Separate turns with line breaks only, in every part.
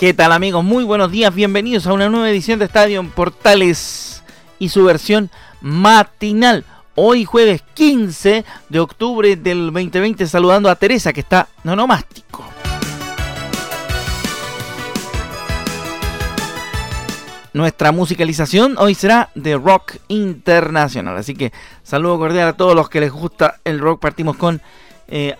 ¿Qué tal amigos? Muy buenos días, bienvenidos a una nueva edición de Estadio Portales y su versión matinal. Hoy jueves 15 de octubre del 2020 saludando a Teresa que está nonomástico. Nuestra musicalización hoy será de rock internacional, así que saludo cordial a todos los que les gusta el rock. Partimos con eh.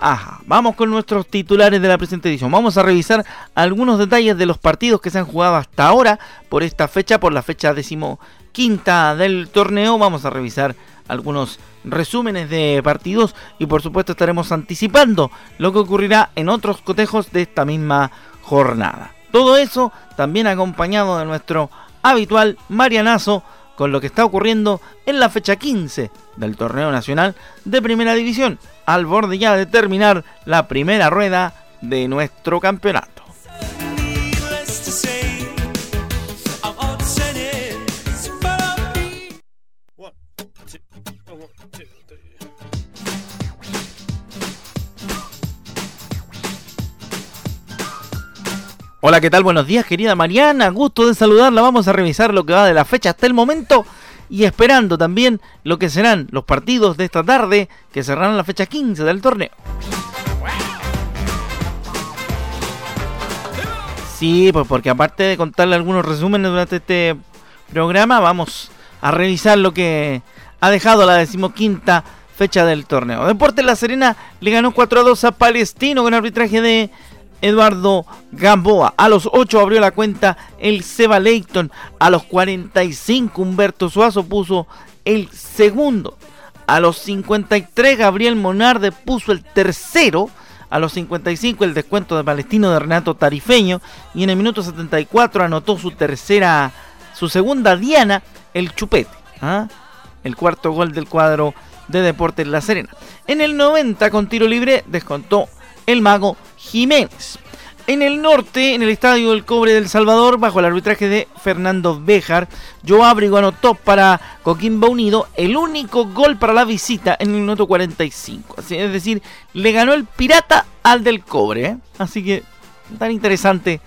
Vamos con nuestros titulares de la presente edición. Vamos a revisar algunos detalles de los partidos que se han jugado hasta ahora por esta fecha, por la fecha decimoquinta del torneo. Vamos a revisar algunos resúmenes de partidos y por supuesto estaremos anticipando lo que ocurrirá en otros cotejos de esta misma jornada. Todo eso también acompañado de nuestro habitual Marianazo con lo que está ocurriendo en la fecha 15 del torneo nacional de primera división al borde ya de terminar la primera rueda de nuestro campeonato. Hola, ¿qué tal? Buenos días, querida Mariana. Gusto de saludarla. Vamos a revisar lo que va de la fecha hasta el momento y esperando también lo que serán los partidos de esta tarde que cerrarán la fecha 15 del torneo. Sí, pues porque aparte de contarle algunos resúmenes durante este programa, vamos a revisar lo que ha dejado la decimoquinta fecha del torneo. Deportes La Serena le ganó 4 a 2 a Palestino con arbitraje de Eduardo Gamboa. A los 8 abrió la cuenta el Seba Leighton. A los 45 Humberto Suazo puso el segundo. A los 53 Gabriel Monarde puso el tercero. A los 55 el descuento de Palestino de Renato Tarifeño. Y en el minuto 74 anotó su tercera, su segunda diana, el Chupete. ¿ah? El cuarto gol del cuadro de Deportes La Serena. En el 90 con tiro libre descontó el mago Jiménez. En el norte, en el Estadio del Cobre del Salvador, bajo el arbitraje de Fernando Béjar, Joe Abrigo anotó para Coquimbo Unido el único gol para la visita en el minuto 45. es decir, le ganó el Pirata al del Cobre. ¿eh? Así que tan interesante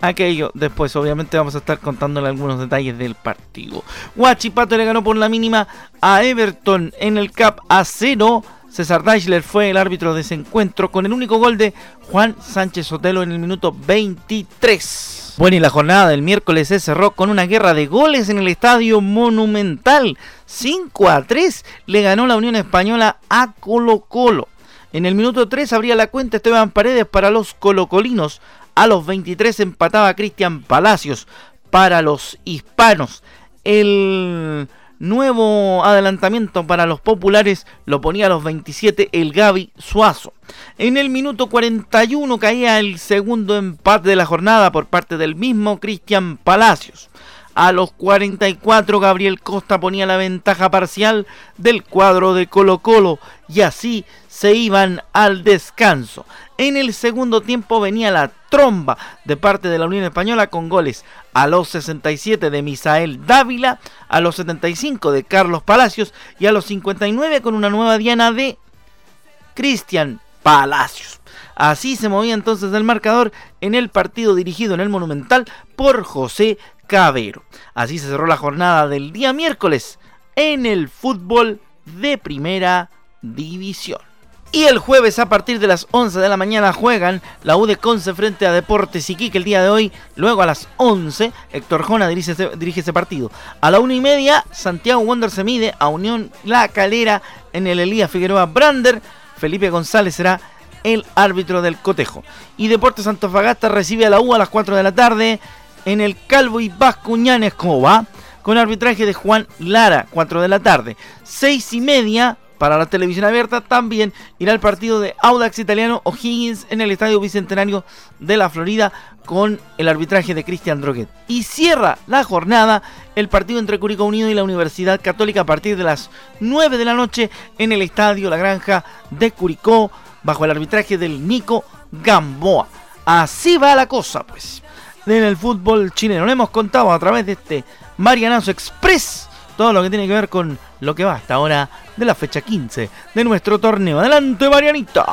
aquello. Después, obviamente, vamos a estar contándole algunos detalles del partido. Huachipato le ganó por la mínima a Everton en el Cap a 0 César Deichler fue el árbitro de ese encuentro con el único gol de Juan Sánchez Sotelo en el minuto 23. Bueno, y la jornada del miércoles se cerró con una guerra de goles en el estadio Monumental. 5 a 3 le ganó la Unión Española a Colo Colo. En el minuto 3 abría la cuenta Esteban Paredes para los colocolinos. A los 23 empataba Cristian Palacios para los hispanos. El Nuevo adelantamiento para los populares lo ponía a los 27 el Gaby Suazo. En el minuto 41 caía el segundo empate de la jornada por parte del mismo Cristian Palacios. A los 44 Gabriel Costa ponía la ventaja parcial del cuadro de Colo Colo y así se iban al descanso. En el segundo tiempo venía la tromba de parte de la Unión Española con goles a los 67 de Misael Dávila, a los 75 de Carlos Palacios y a los 59 con una nueva diana de Cristian Palacios. Así se movía entonces el marcador en el partido dirigido en el Monumental por José Cabero. Así se cerró la jornada del día miércoles en el fútbol de primera división. Y el jueves a partir de las 11 de la mañana juegan la U de Conce frente a Deportes Iquique el día de hoy. Luego a las 11 Héctor Jona dirige ese, dirige partido. A la 1 y media Santiago Wander se mide a Unión La Calera en el Elías Figueroa Brander. Felipe González será el árbitro del cotejo. Y Deportes Antofagasta recibe a la U a las 4 de la tarde en el Calvo y Bascuñán Escoba, con arbitraje de Juan Lara, 4 de la tarde. 6 y media, para la televisión abierta también irá el partido de Audax Italiano O'Higgins en el Estadio Bicentenario de la Florida con el arbitraje de Cristian Droguet. Y cierra la jornada el partido entre Curicó Unido y la Universidad Católica a partir de las 9 de la noche en el Estadio La Granja de Curicó bajo el arbitraje del Nico Gamboa. Así va la cosa, pues. En el fútbol chileno. Le hemos contado a través de este Marianazo Express todo lo que tiene que ver con lo que va hasta ahora de la fecha 15 de nuestro torneo. Adelante, Marianita.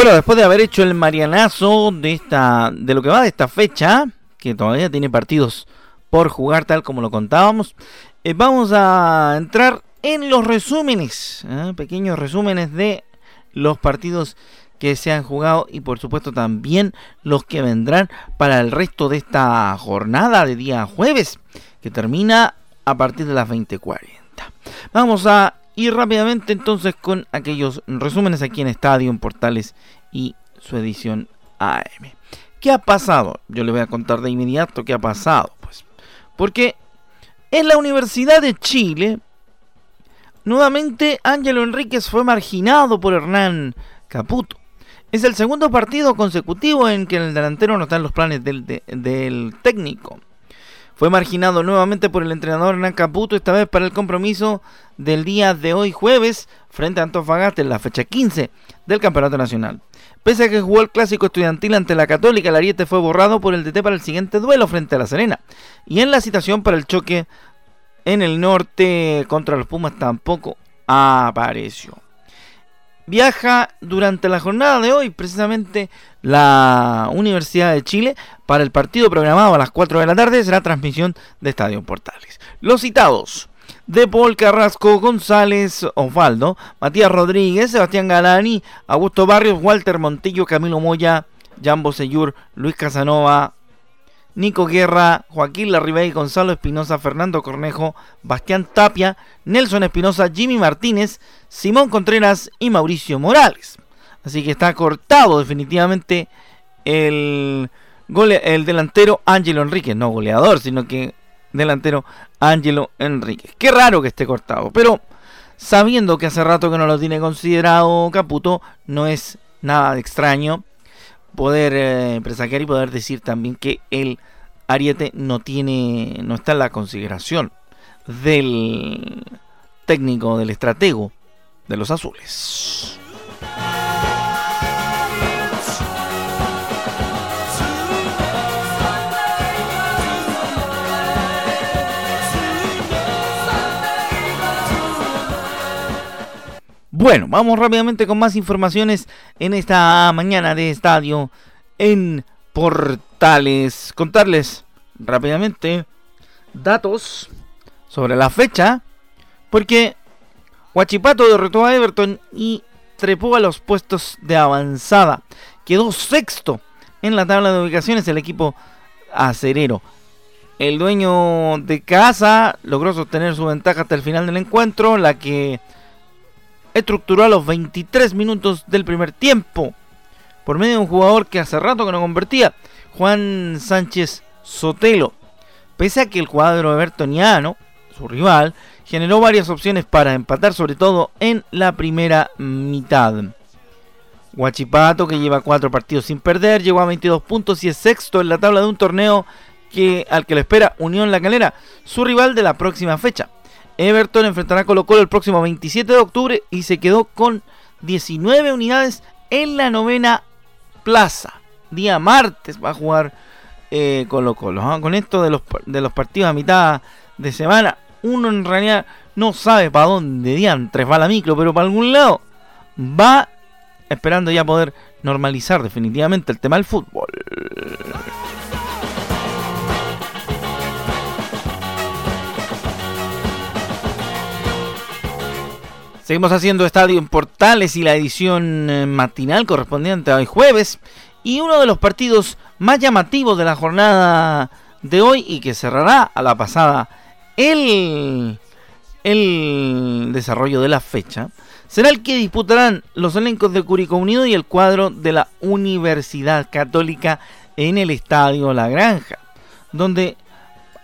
Bueno, después de haber hecho el marianazo de esta de lo que va de esta fecha, que todavía tiene partidos por jugar tal como lo contábamos, eh, vamos a entrar en los resúmenes, ¿eh? pequeños resúmenes de los partidos que se han jugado y por supuesto también los que vendrán para el resto de esta jornada de día jueves, que termina a partir de las 20:40. Vamos a y rápidamente entonces con aquellos resúmenes aquí en Estadio, en Portales y su edición AM. ¿Qué ha pasado? Yo le voy a contar de inmediato qué ha pasado. Pues. Porque en la Universidad de Chile, nuevamente Ángelo Enríquez fue marginado por Hernán Caputo. Es el segundo partido consecutivo en que el delantero no está en los planes del, del técnico. Fue marginado nuevamente por el entrenador Hernán Caputo, esta vez para el compromiso del día de hoy jueves frente a Antofagasta en la fecha 15 del Campeonato Nacional. Pese a que jugó el clásico estudiantil ante la Católica, el ariete fue borrado por el DT para el siguiente duelo frente a la Serena. Y en la citación para el choque en el norte contra los Pumas tampoco apareció viaja durante la jornada de hoy precisamente la Universidad de Chile para el partido programado a las 4 de la tarde será transmisión de Estadio Portales. Los citados de Paul Carrasco, González Osvaldo, Matías Rodríguez, Sebastián Galani, Augusto Barrios, Walter Montillo, Camilo Moya, Jambo Seyur, Luis Casanova, Nico Guerra, Joaquín Larribey, Gonzalo Espinosa, Fernando Cornejo, Bastián Tapia, Nelson Espinosa, Jimmy Martínez, Simón Contreras y Mauricio Morales. Así que está cortado definitivamente el, el delantero Ángelo Enríquez, no goleador, sino que delantero Ángelo Enríquez. Qué raro que esté cortado, pero sabiendo que hace rato que no lo tiene considerado Caputo, no es nada de extraño poder eh, presagiar y poder decir también que el Ariete no tiene, no está en la consideración del técnico, del estratego de los azules. Bueno, vamos rápidamente con más informaciones en esta mañana de estadio en Portales. Contarles rápidamente datos sobre la fecha, porque Huachipato derrotó a Everton y trepó a los puestos de avanzada. Quedó sexto en la tabla de ubicaciones el equipo acerero. El dueño de casa logró sostener su ventaja hasta el final del encuentro, la que estructuró a los 23 minutos del primer tiempo por medio de un jugador que hace rato que no convertía, Juan Sánchez Sotelo. Pese a que el cuadro evertoniano, su rival, generó varias opciones para empatar, sobre todo en la primera mitad. Huachipato, que lleva cuatro partidos sin perder, llegó a 22 puntos y es sexto en la tabla de un torneo que, al que le espera Unión La Calera, su rival de la próxima fecha. Everton enfrentará a Colo Colo el próximo 27 de octubre y se quedó con 19 unidades en la novena plaza. Día martes va a jugar eh, Colo Colo. ¿ah? Con esto de los, de los partidos a mitad de semana, uno en realidad no sabe para dónde diantres va la micro, pero para algún lado va esperando ya poder normalizar definitivamente el tema del fútbol. Seguimos haciendo Estadio en Portales y la edición eh, matinal correspondiente a hoy jueves. Y uno de los partidos más llamativos de la jornada de hoy y que cerrará a la pasada el, el desarrollo de la fecha será el que disputarán los elencos de Curicó Unido y el cuadro de la Universidad Católica en el Estadio La Granja, donde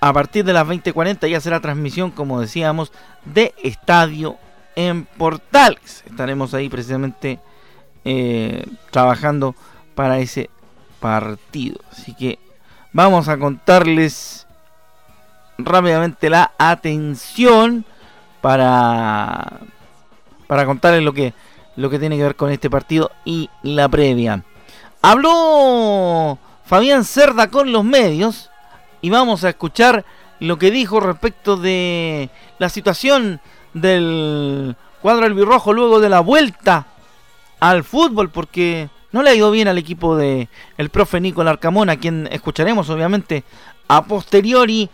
a partir de las 20:40 ya será transmisión, como decíamos, de Estadio en Portales. Estaremos ahí precisamente eh, trabajando para ese partido. Así que vamos a contarles rápidamente la atención para, para contarles lo que, lo que tiene que ver con este partido y la previa. Habló Fabián Cerda con los medios y vamos a escuchar lo que dijo respecto de la situación del cuadro albirrojo luego de la vuelta al fútbol porque no le ha ido bien al equipo de el profe Nicolás Arcamón, a quien escucharemos obviamente a posteriori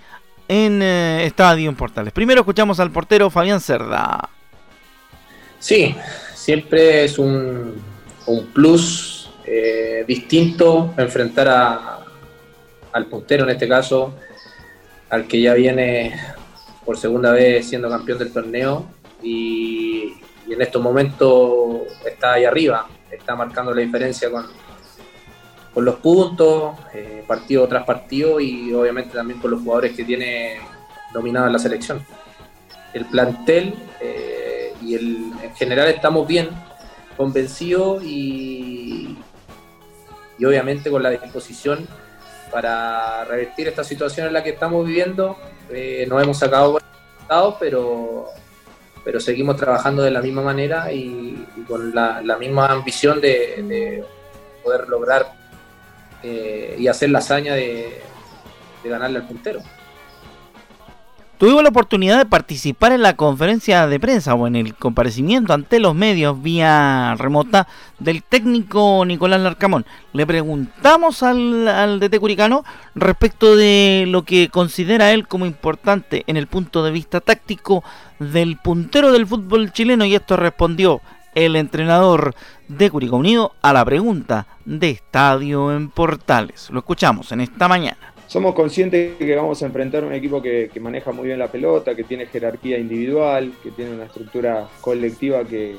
en eh, Estadio en Portales. Primero escuchamos al portero Fabián Cerda.
Sí, siempre es un, un plus eh, distinto enfrentar a, al puntero en este caso, al que ya viene por segunda vez siendo campeón del torneo y, en estos momentos está ahí arriba, está marcando la diferencia con, con los puntos, eh, partido tras partido y obviamente también con los jugadores que tiene dominada la selección. El plantel eh, y el, en general estamos bien convencidos y, y obviamente con la disposición para revertir esta situación en la que estamos viviendo. Eh, no hemos sacado buenos resultados, pero, pero seguimos trabajando de la misma manera y, con la, misma ambición de, poder lograr eh, y hacer la hazaña de ganarle al puntero.
Tuvimos la oportunidad de participar en la conferencia de prensa o en el comparecimiento ante los medios vía remota del técnico Nicolás Larcamón. Le preguntamos al, al DT Curicano respecto de lo que considera él como importante en el punto de vista táctico del puntero del fútbol chileno y esto respondió el entrenador de Curicó Unido a la pregunta de Estadio en Portales. Lo escuchamos en esta mañana
somos conscientes que vamos a enfrentar un equipo que, maneja muy bien la pelota, que tiene jerarquía individual, que tiene una estructura colectiva que,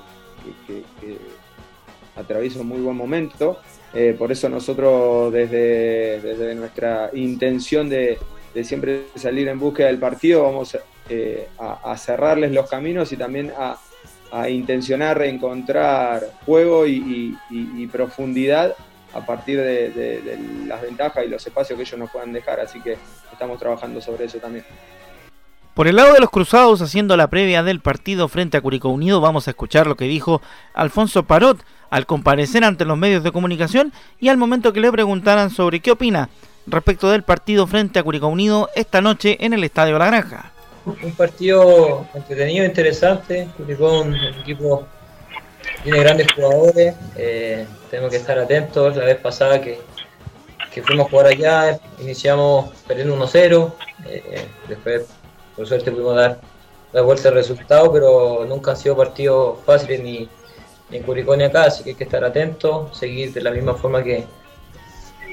atraviesa un muy buen momento. Eh, por eso nosotros desde, nuestra intención de, siempre salir en búsqueda del partido vamos eh, a, cerrarles los caminos y también a, intencionar reencontrar juego y profundidad a partir de, las ventajas y los espacios que ellos nos puedan dejar. Así que estamos trabajando sobre eso también.
Por el lado de los cruzados, haciendo la previa del partido frente a Curicó Unido, vamos a escuchar lo que dijo Alfonso Parot al comparecer ante los medios de comunicación y al momento que le preguntaran sobre qué opina respecto del partido frente a Curicó Unido esta noche en el Estadio La Granja.
Un partido entretenido, interesante. Curicó un equipo tiene grandes jugadores, eh, tenemos que estar atentos. La vez pasada que, fuimos a jugar allá, iniciamos perdiendo 1-0, eh, después por suerte pudimos dar la vuelta al resultado, pero nunca han sido partidos fáciles ni, en Curicó ni acá, así que hay que estar atentos, seguir de la misma forma que,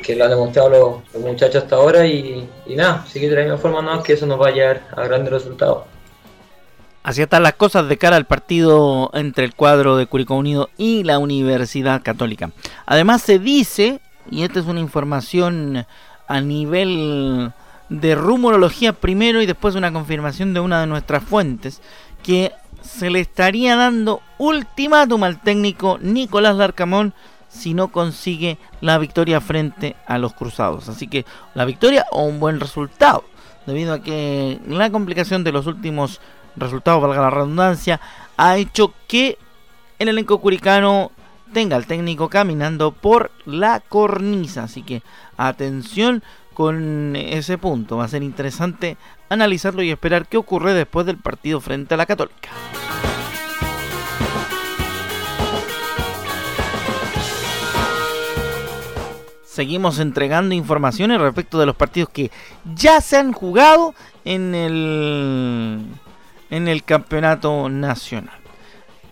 que lo han demostrado los, muchachos hasta ahora y, nada, seguir de la misma forma, no, que eso nos va a llevar a grandes resultados.
Así están las cosas de cara al partido entre el cuadro de Curicó Unido y la Universidad Católica. Además se dice, y esta es una información a nivel de rumorología primero y después una confirmación de una de nuestras fuentes, que se le estaría dando ultimátum al técnico Nicolás Larcamón si no consigue la victoria frente a los Cruzados. Así que la victoria o un buen resultado, debido a que la complicación de los últimos resultado, valga la redundancia, ha hecho que el elenco curicano tenga al técnico caminando por la cornisa. Así que atención con ese punto. Va a ser interesante analizarlo y esperar qué ocurre después del partido frente a la Católica. Seguimos entregando informaciones respecto de los partidos que ya se han jugado en el en el campeonato nacional.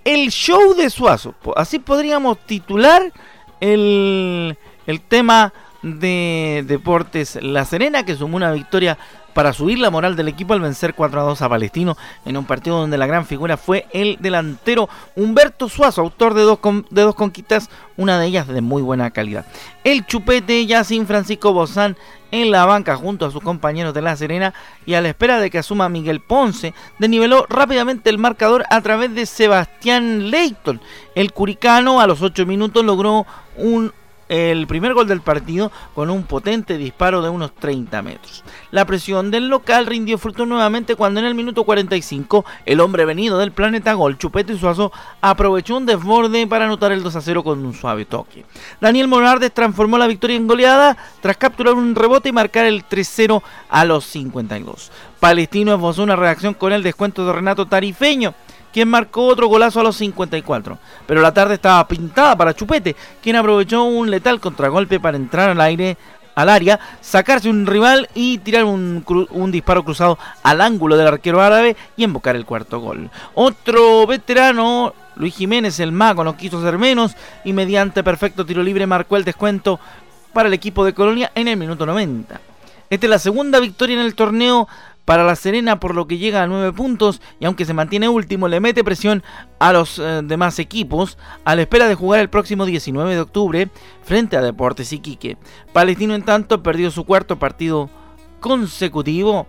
el show de Suazo. Así podríamos titular el, el tema de Deportes La Serena, que sumó una victoria para subir la moral del equipo al vencer 4 a 2 a Palestino en un partido donde la gran figura fue el delantero Humberto Suazo, autor de dos, de dos conquistas, una de ellas de muy buena calidad. El chupete ya sin Francisco Bozán en la banca junto a sus compañeros de La Serena y a la espera de que asuma Miguel Ponce, desniveló rápidamente el marcador a través de Sebastián Leighton. El curicano a los 8 minutos logró un el primer gol del partido con un potente disparo de unos 30 metros. La presión del local rindió fruto nuevamente cuando en el minuto 45 el hombre venido del planeta Gol, Chupete Suazo, aprovechó un desborde para anotar el 2 a 0 con un suave toque. Daniel Monardes transformó la victoria en goleada tras capturar un rebote y marcar el 3-0 a los 52. Palestino esbozó una reacción con el descuento de Renato Tarifeño quien marcó otro golazo a los 54. Pero la tarde estaba pintada para Chupete, quien aprovechó un letal contragolpe para entrar al aire al área, sacarse un rival y tirar un, disparo cruzado al ángulo del arquero árabe y embocar el cuarto gol. Otro veterano, Luis Jiménez, el mago, no quiso ser menos y mediante perfecto tiro libre marcó el descuento para el equipo de Colonia en el minuto 90. Esta es la segunda victoria en el torneo para La Serena, por lo que llega a 9 puntos y aunque se mantiene último, le mete presión a los eh, demás equipos a la espera de jugar el próximo 19 de octubre frente a Deportes Iquique. Palestino, en tanto, perdió su cuarto partido consecutivo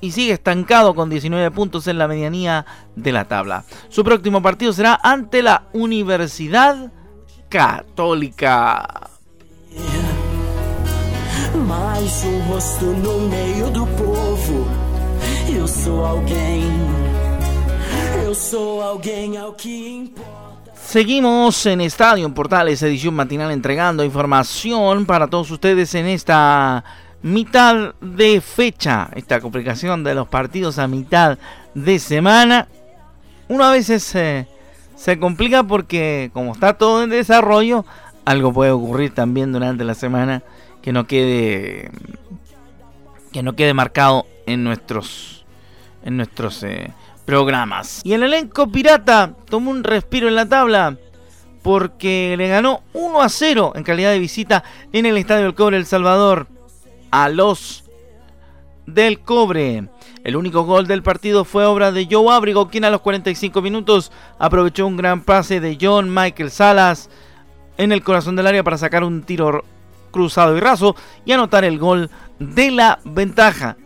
y sigue estancado con 19 puntos en la medianía de la tabla. Su próximo partido será ante la Universidad Católica. Eu sou alguém. Eu sou alguém. Seguimos en Estadio Portales, edición matinal, entregando información para todos ustedes en esta mitad de fecha. Esta complicación de los partidos a mitad de semana. Una vez se, se complica porque, como está todo en desarrollo, algo puede ocurrir también durante la semana que no quede que no quede marcado en nuestros en nuestros eh, programas. Y el elenco pirata tomó un respiro en la tabla porque le ganó 1 a 0 en calidad de visita en el Estadio del Cobre El Salvador a los del Cobre. El único gol del partido fue obra de Joe Abrigo, quien a los 45 minutos aprovechó un gran pase de John Michael Salas en el corazón del área para sacar un tiro cruzado y raso y anotar el gol de la ventaja.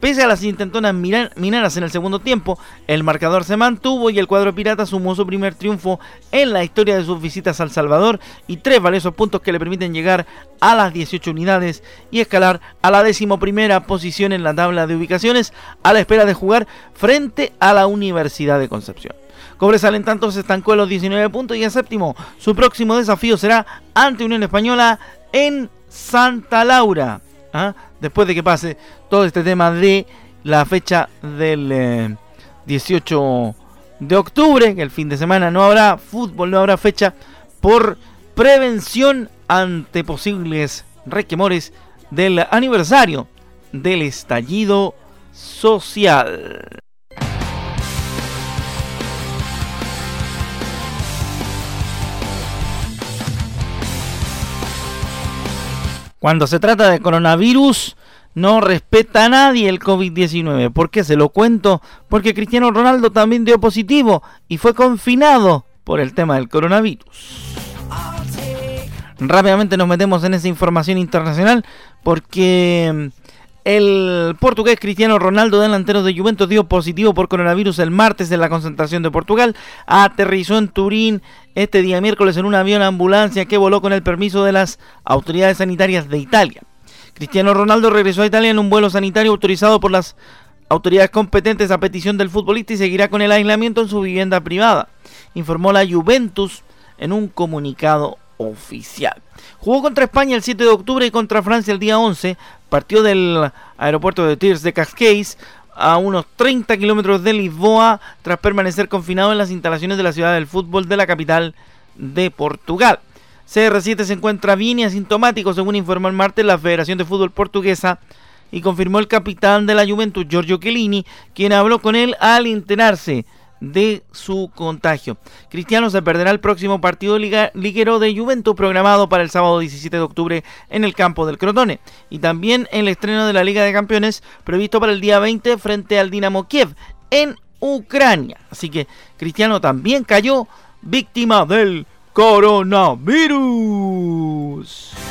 Pese a las intentonas mineras en el segundo tiempo, el marcador se mantuvo y el cuadro pirata sumó su primer triunfo en la historia de sus visitas al Salvador y tres valiosos puntos que le permiten llegar a las 18 unidades y escalar a la decimoprimera posición en la tabla de ubicaciones a la espera de jugar frente a la Universidad de Concepción. Cobresal en tanto se estancó en los 19 puntos y en séptimo. Su próximo desafío será ante Unión Española en Santa Laura. ¿ah? Después de que pase todo este tema de la fecha del 18 eh, de octubre, que el fin de semana no habrá fútbol, no habrá fecha por prevención ante posibles requemores del aniversario del estallido social. Cuando se trata de coronavirus, no respeta a nadie el COVID-19. ¿Por qué se lo cuento? Porque Cristiano Ronaldo también dio positivo y fue confinado por el tema del coronavirus. Rápidamente nos metemos en esa información internacional porque el portugués Cristiano Ronaldo, delantero de Juventus, dio positivo por coronavirus el martes en la concentración de Portugal. Aterrizó en Turín este día miércoles en un avión ambulancia que voló con el permiso de las autoridades sanitarias de Italia. Cristiano Ronaldo regresó a Italia en un vuelo sanitario autorizado por las autoridades competentes a petición del futbolista y seguirá con el aislamiento en su vivienda privada, informó la Juventus en un comunicado oficial. Jugó contra España el 7 de octubre y contra Francia el día 11. Partió del aeropuerto de Tirs de Cascais a unos 30 kilómetros de Lisboa tras permanecer confinado en las instalaciones de la ciudad del fútbol de la capital de Portugal. CR7 se encuentra bien y asintomático, según informó el martes la Federación de Fútbol Portuguesa y confirmó el capitán de la Juventus, Giorgio Chiellini, quien habló con él al enterarse de su contagio. Cristiano se perderá el próximo partido liguero de Juventus programado para el sábado 17 de octubre en el campo del Crotone y también el estreno de la Liga de Campeones previsto para el día 20 frente al Dinamo Kiev en Ucrania. Así que Cristiano también cayó víctima del coronavirus.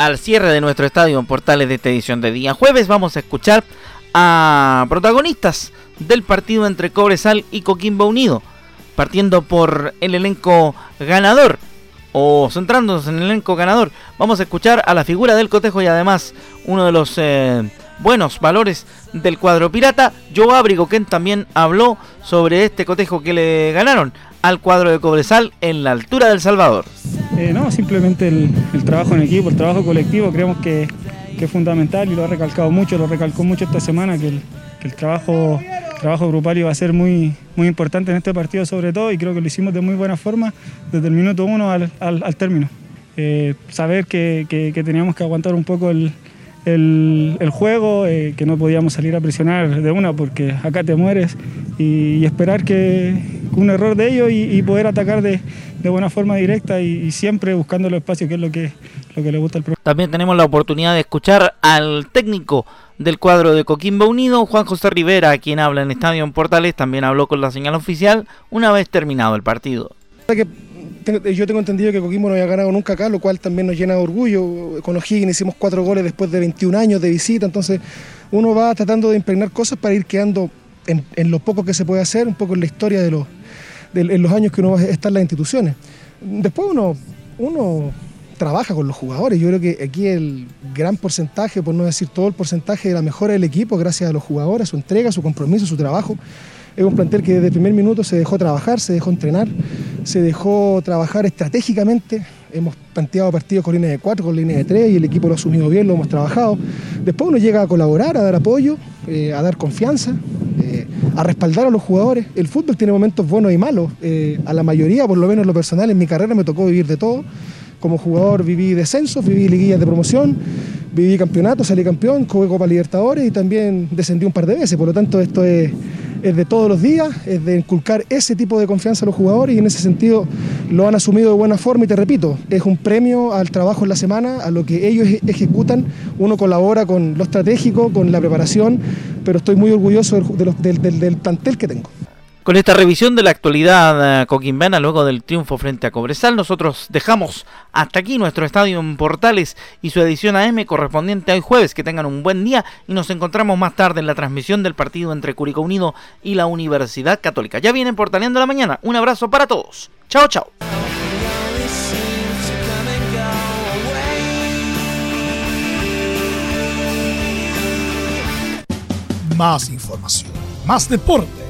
Al cierre de nuestro estadio en Portales de esta edición de día. Jueves vamos a escuchar a protagonistas del partido entre Cobresal y Coquimbo Unido, partiendo por el elenco ganador o centrándonos en el elenco ganador, vamos a escuchar a la figura del cotejo y además uno de los eh, buenos valores del cuadro pirata, Joe Abrigo, quien también habló sobre este cotejo que le ganaron al cuadro de Cobresal en la altura del Salvador.
Eh, no, simplemente el, trabajo en equipo, el trabajo colectivo, creemos que, es fundamental y lo ha recalcado mucho, lo recalcó mucho esta semana, que el, trabajo, trabajo grupal iba a ser muy, muy importante en este partido sobre todo y creo que lo hicimos de muy buena forma desde el minuto uno al, término. Eh, saber que, teníamos que aguantar un poco el, juego, eh, que no podíamos salir a presionar de una porque acá te mueres y, esperar que un error de ellos y poder atacar de, de buena forma directa y, siempre buscando el espacio, que es lo que, lo que le gusta al profesor.
También tenemos la oportunidad de escuchar al técnico del cuadro de Coquimbo Unido, Juan José Rivera, quien habla en Estadio en Portales, también habló con la señal oficial una vez terminado el partido.
Yo tengo entendido que Coquimbo no había ganado nunca acá, lo cual también nos llena de orgullo. Con O'Higgins hicimos cuatro goles después de 21 años de visita, entonces uno va tratando de impregnar cosas para ir quedando en, en lo poco que se puede hacer, un poco en la historia de los años que uno va a estar en las instituciones. Después uno, uno trabaja con los jugadores. Yo creo que aquí el gran porcentaje, por no decir todo el porcentaje de la mejora del equipo, gracias a los jugadores, su entrega, su compromiso, su trabajo. Es un plantel que desde el primer minuto se dejó trabajar, se dejó entrenar, se dejó trabajar estratégicamente. Hemos planteado partidos con línea de 4, con línea de 3 y el equipo lo ha asumido bien, lo hemos trabajado. Después uno llega a colaborar, a dar apoyo, eh, a dar confianza, eh, a respaldar a los jugadores. El fútbol tiene momentos buenos y malos. Eh, a la mayoría, por lo menos en lo personal, en mi carrera me tocó vivir de todo. Como jugador viví descensos, viví liguillas de promoción, viví campeonatos, salí campeón, jugué Copa Libertadores y también descendí un par de veces. Por lo tanto, esto es es de todos los días, es de inculcar ese tipo de confianza a los jugadores y en ese sentido lo han asumido de buena forma y te repito, es un premio al trabajo en la semana, a lo que ellos ejecutan, uno colabora con lo estratégico, con la preparación, pero estoy muy orgulloso del, del, del plantel que tengo.
Con esta revisión de la actualidad eh, coquimbana luego del triunfo frente a Cobresal, nosotros dejamos hasta aquí nuestro estadio en Portales y su edición AM correspondiente hoy jueves. Que tengan un buen día y nos encontramos más tarde en la transmisión del partido entre Curicó Unido y la Universidad Católica. Ya vienen Portaleando la mañana. Un abrazo para todos. Chao, chao.
Más información, más deporte